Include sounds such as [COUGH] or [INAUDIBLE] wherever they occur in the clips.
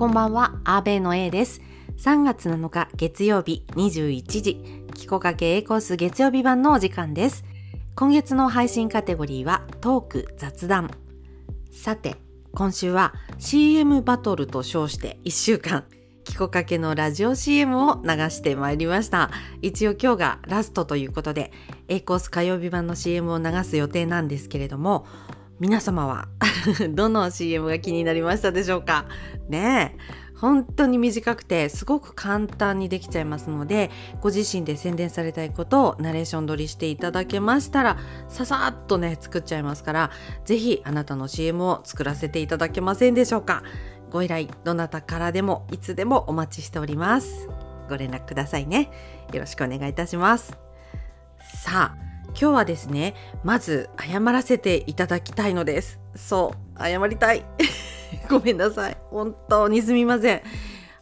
こんばんは、アーベイの A です。3月7日月曜日21時、キコかけ A コース月曜日版のお時間です。今月の配信カテゴリーはトーク雑談。さて、今週は CM バトルと称して1週間、キコかけのラジオ CM を流してまいりました。一応今日がラストということで、A コース火曜日版の CM を流す予定なんですけれども、皆様は [LAUGHS] どの CM が気になりましたでしょうか？ねえ。本当に短くてすごく簡単にできちゃいますのでご自身で宣伝されたいことをナレーション撮りしていただけましたらささっとね作っちゃいますから是非あなたの CM を作らせていただけませんでしょうか？ご依頼どなたからでもいつでもお待ちしております。ご連絡くださいね。よろしくお願いいたします。さあ今日はですねまず謝らせていただきたいのです。そう謝りたい。[LAUGHS] ごめんなさい。本当にすみません。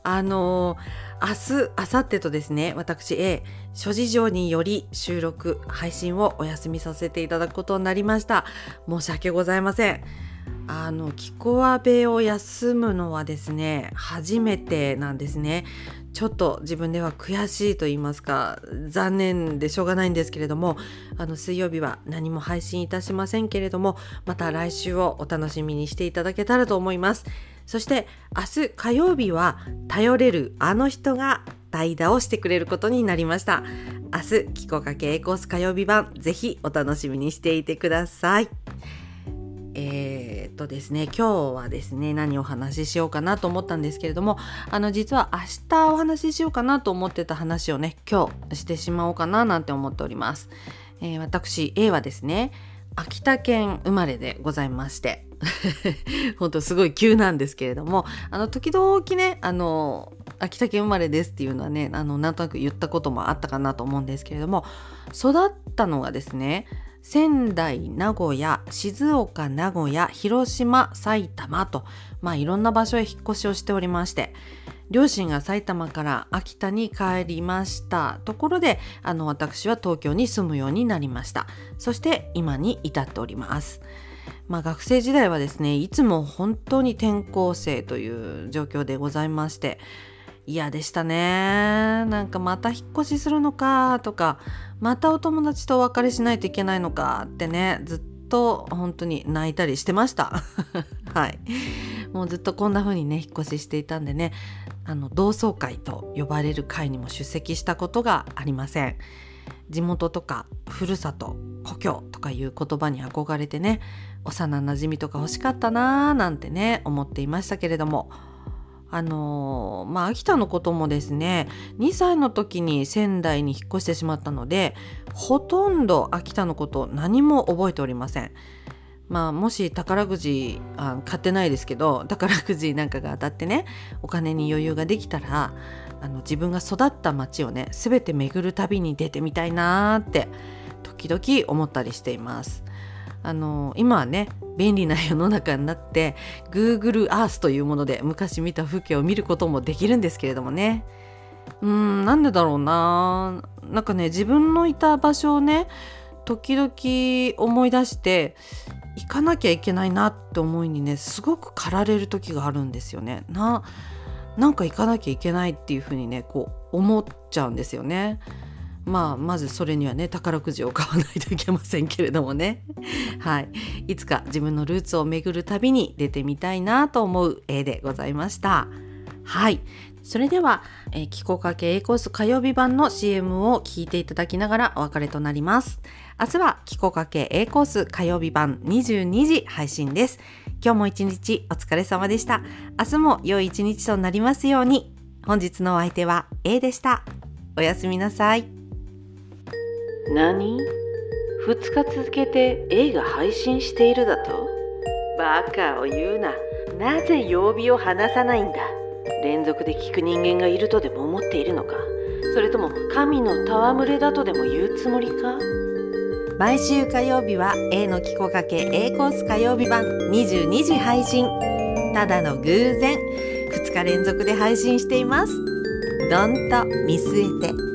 あの明日明後日とですね私 A 諸事情により収録配信をお休みさせていただくことになりました。申し訳ございません。あのキコアベを休むのはですね初めてなんですね。ちょっと自分では悔しいと言いますか残念でしょうがないんですけれどもあの水曜日は何も配信いたしませんけれどもまた来週をお楽しみにしていただけたらと思います。そして明日火曜日は頼れるあの人が代打をしてくれることになりました。明日キコかけ A コース火曜日版ぜひお楽しみにしていてください、とですね今日はですね何をお話ししようかなと思ったんですけれどもあの実は明日お話ししようかなと思ってた話をね今日してしまおうかななんて思っております、えー、私 A はですね秋田県生まれでございまして [LAUGHS] 本当すごい急なんですけれどもあの時々ねあの秋田県生まれですっていうのはねあのなんとなく言ったこともあったかなと思うんですけれども育ったのがですね仙台名古屋静岡名古屋広島埼玉とまあいろんな場所へ引っ越しをしておりまして両親が埼玉から秋田に帰りました。ところであの私は東京に住むようになりました。そして今に至っております。まあ、学生時代はですねいつも本当に転校生という状況でございまして嫌でしたね。なんかまた引っ越しするのかとかまたお友達とお別れしないといけないのかってねずっと本当に泣いたりしてました。[LAUGHS] はい。もうずっとこんな風にね引っ越ししていたんでねあの同窓会と呼ばれる会にも出席したことがありません。地元とかふるさと故郷とかいう言葉に憧れてね幼なじみとか欲しかったなーなんてね思っていましたけれどもあの、まあ秋田のこともですね2歳の時に仙台に引っ越してしまったのでほとんど秋田のこと何も覚えておりません。まあもし宝くじあ買ってないですけど宝くじなんかが当たってねお金に余裕ができたらあの自分が育った町をね全て巡る旅に出てみたいなーって時々思ったりしています。あの今はね便利な世の中になって Google Earth というもので昔見た風景を見ることもできるんですけれどもねうんなんでだろうななんかね自分のいた場所をね時々思い出して行かなきゃいけないなって思いにねすごく駆られる時があるんですよね。ななんか行かなきゃいけないっていうふうにねこう思っちゃうんですよね。まあまずそれにはね宝くじを買わないといけませんけれどもね。[LAUGHS] はい。いつか自分のルーツを巡る旅に出てみたいなと思う絵でございました。はい。それでは、えー、気候かけ A コース火曜日版の CM を聞いていただきながらお別れとなります。明日は気候かけ A コース火曜日版22時配信です。今日も一日お疲れ様でした。明日も良い一日となりますように。本日のお相手は A でした。おやすみなさい。何 ?2 日続けて映画配信しているだと？バカを言うな。なぜ曜日を離さないんだ？連続で聞く人間がいるとでも思っているのか？それとも神の戯れだとでも言うつもりか？毎週火曜日は A のキコかけ A コース火曜日版22時配信。ただの偶然2日連続で配信しています。どんと見据えて。